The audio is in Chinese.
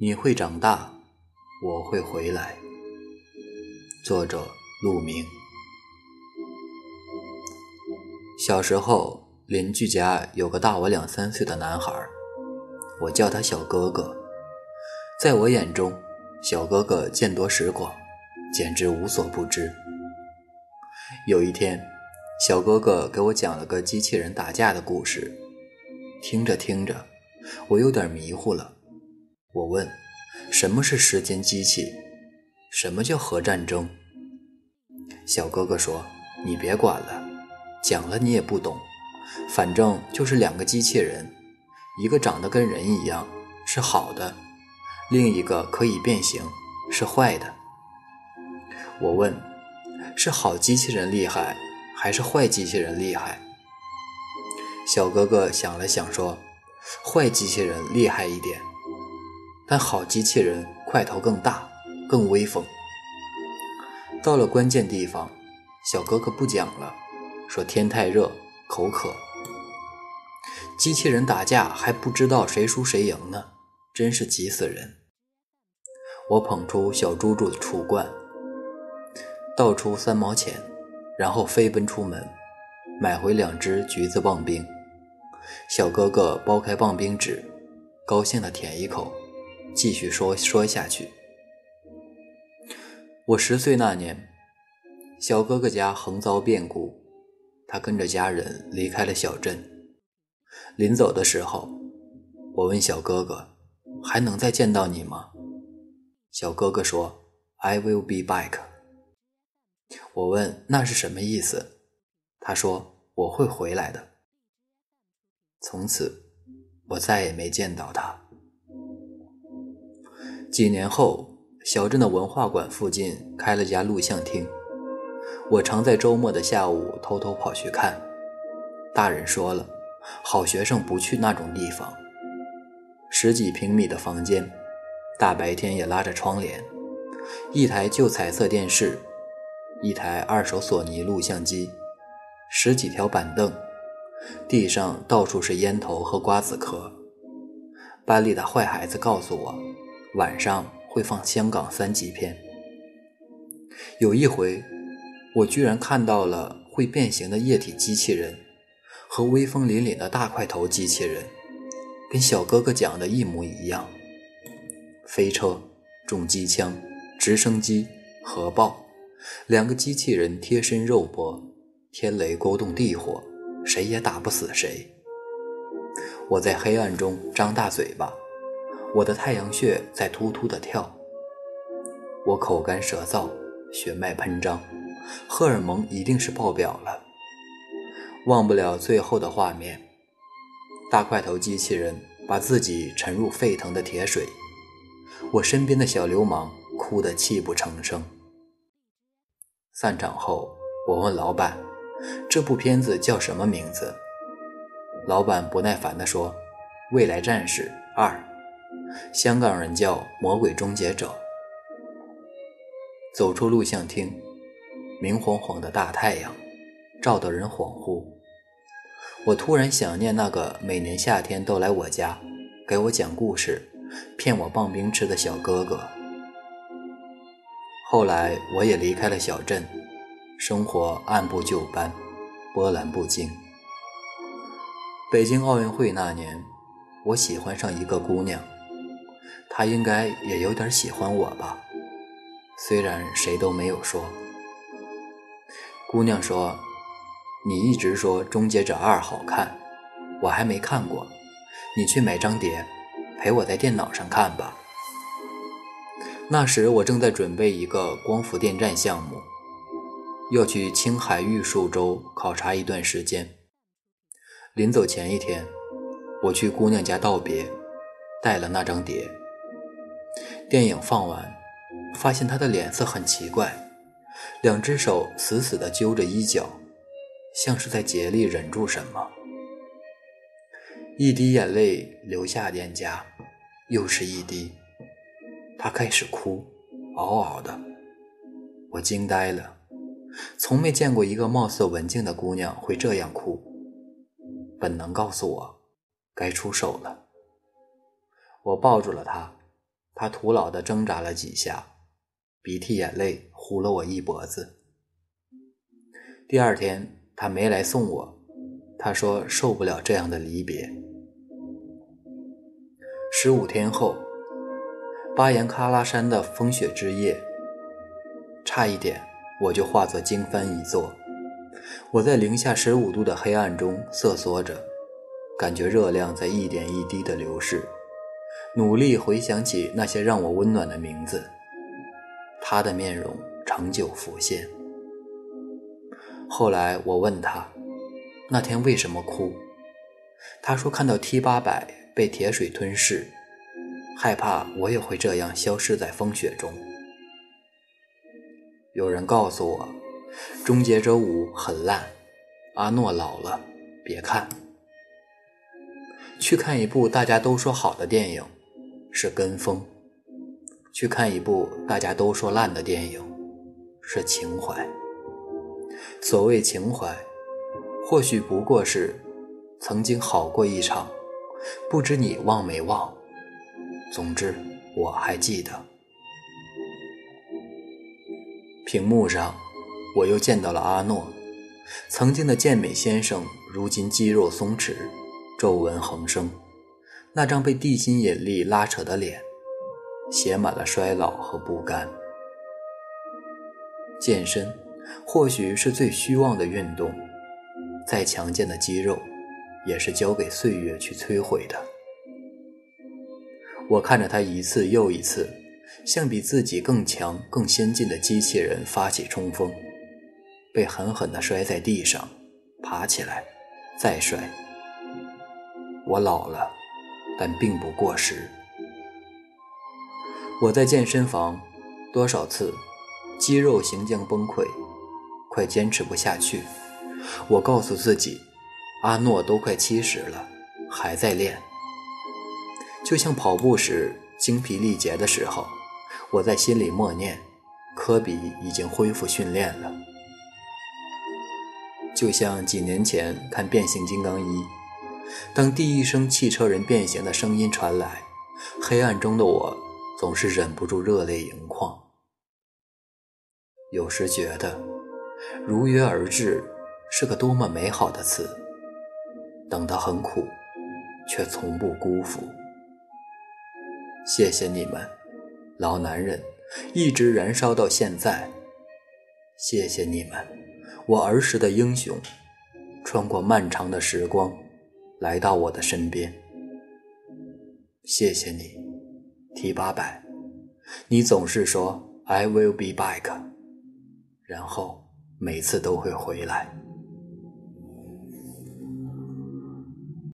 你会长大，我会回来。作者：陆明。小时候，邻居家有个大我两三岁的男孩，我叫他小哥哥。在我眼中，小哥哥见多识广，简直无所不知。有一天，小哥哥给我讲了个机器人打架的故事，听着听着，我有点迷糊了。我问：“什么是时间机器？什么叫核战争？”小哥哥说：“你别管了，讲了你也不懂。反正就是两个机器人，一个长得跟人一样，是好的；另一个可以变形，是坏的。”我问：“是好机器人厉害，还是坏机器人厉害？”小哥哥想了想说：“坏机器人厉害一点。”但好机器人块头更大，更威风。到了关键地方，小哥哥不讲了，说天太热，口渴。机器人打架还不知道谁输谁赢呢，真是急死人。我捧出小猪猪的储罐，倒出三毛钱，然后飞奔出门，买回两只橘子棒冰。小哥哥剥开棒冰纸，高兴地舔一口。继续说说下去。我十岁那年，小哥哥家横遭变故，他跟着家人离开了小镇。临走的时候，我问小哥哥：“还能再见到你吗？”小哥哥说：“I will be back。”我问：“那是什么意思？”他说：“我会回来的。”从此，我再也没见到他。几年后，小镇的文化馆附近开了家录像厅，我常在周末的下午偷偷跑去看。大人说了，好学生不去那种地方。十几平米的房间，大白天也拉着窗帘，一台旧彩色电视，一台二手索尼录像机，十几条板凳，地上到处是烟头和瓜子壳。班里的坏孩子告诉我。晚上会放香港三级片。有一回，我居然看到了会变形的液体机器人和威风凛凛的大块头机器人，跟小哥哥讲的一模一样。飞车、重机枪、直升机、核爆，两个机器人贴身肉搏，天雷勾动地火，谁也打不死谁。我在黑暗中张大嘴巴。我的太阳穴在突突的跳，我口干舌燥，血脉喷张，荷尔蒙一定是爆表了。忘不了最后的画面，大块头机器人把自己沉入沸腾的铁水，我身边的小流氓哭得泣不成声。散场后，我问老板：“这部片子叫什么名字？”老板不耐烦地说：“未来战士二。”香港人叫《魔鬼终结者》。走出录像厅，明晃晃的大太阳照得人恍惚。我突然想念那个每年夏天都来我家给我讲故事、骗我棒冰吃的小哥哥。后来我也离开了小镇，生活按部就班，波澜不惊。北京奥运会那年，我喜欢上一个姑娘。他应该也有点喜欢我吧，虽然谁都没有说。姑娘说：“你一直说《终结者二》好看，我还没看过，你去买张碟，陪我在电脑上看吧。”那时我正在准备一个光伏电站项目，要去青海玉树州考察一段时间。临走前一天，我去姑娘家道别，带了那张碟。电影放完，发现他的脸色很奇怪，两只手死死地揪着衣角，像是在竭力忍住什么。一滴眼泪流下脸颊，又是一滴，他开始哭，嗷嗷的。我惊呆了，从没见过一个貌似文静的姑娘会这样哭。本能告诉我，该出手了。我抱住了她。他徒劳地挣扎了几下，鼻涕眼泪糊了我一脖子。第二天，他没来送我，他说受不了这样的离别。十五天后，巴颜喀拉山的风雪之夜，差一点我就化作经幡一座。我在零下十五度的黑暗中瑟缩着，感觉热量在一点一滴的流逝，努力回想起那些让我温暖的名字。他的面容长久浮现。后来我问他，那天为什么哭？他说看到 T 八百被铁水吞噬，害怕我也会这样消失在风雪中。有人告诉我。终结者五很烂，阿诺老了，别看。去看一部大家都说好的电影，是跟风；去看一部大家都说烂的电影，是情怀。所谓情怀，或许不过是曾经好过一场，不知你忘没忘。总之，我还记得。屏幕上。我又见到了阿诺，曾经的健美先生，如今肌肉松弛，皱纹横生，那张被地心引力拉扯的脸，写满了衰老和不甘。健身或许是最虚妄的运动，再强健的肌肉，也是交给岁月去摧毁的。我看着他一次又一次，向比自己更强、更先进的机器人发起冲锋。被狠狠地摔在地上，爬起来，再摔。我老了，但并不过时。我在健身房，多少次肌肉行将崩溃，快坚持不下去。我告诉自己，阿诺都快七十了，还在练。就像跑步时精疲力竭的时候，我在心里默念：科比已经恢复训练了。就像几年前看《变形金刚一》，当第一声汽车人变形的声音传来，黑暗中的我总是忍不住热泪盈眶。有时觉得“如约而至”是个多么美好的词，等得很苦，却从不辜负。谢谢你们，老男人，一直燃烧到现在。谢谢你们。我儿时的英雄，穿过漫长的时光，来到我的身边。谢谢你，T 八百，你总是说 I will be back，然后每次都会回来。